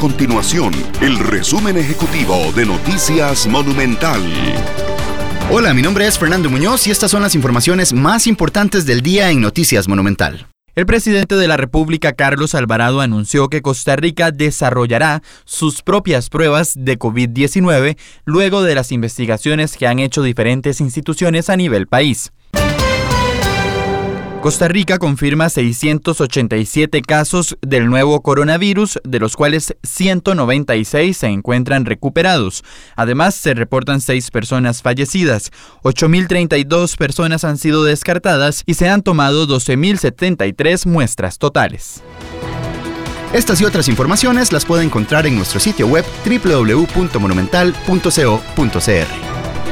continuación el resumen ejecutivo de Noticias Monumental. Hola, mi nombre es Fernando Muñoz y estas son las informaciones más importantes del día en Noticias Monumental. El presidente de la República, Carlos Alvarado, anunció que Costa Rica desarrollará sus propias pruebas de COVID-19 luego de las investigaciones que han hecho diferentes instituciones a nivel país. Costa Rica confirma 687 casos del nuevo coronavirus, de los cuales 196 se encuentran recuperados. Además, se reportan 6 personas fallecidas, 8.032 personas han sido descartadas y se han tomado 12.073 muestras totales. Estas y otras informaciones las puede encontrar en nuestro sitio web www.monumental.co.cr.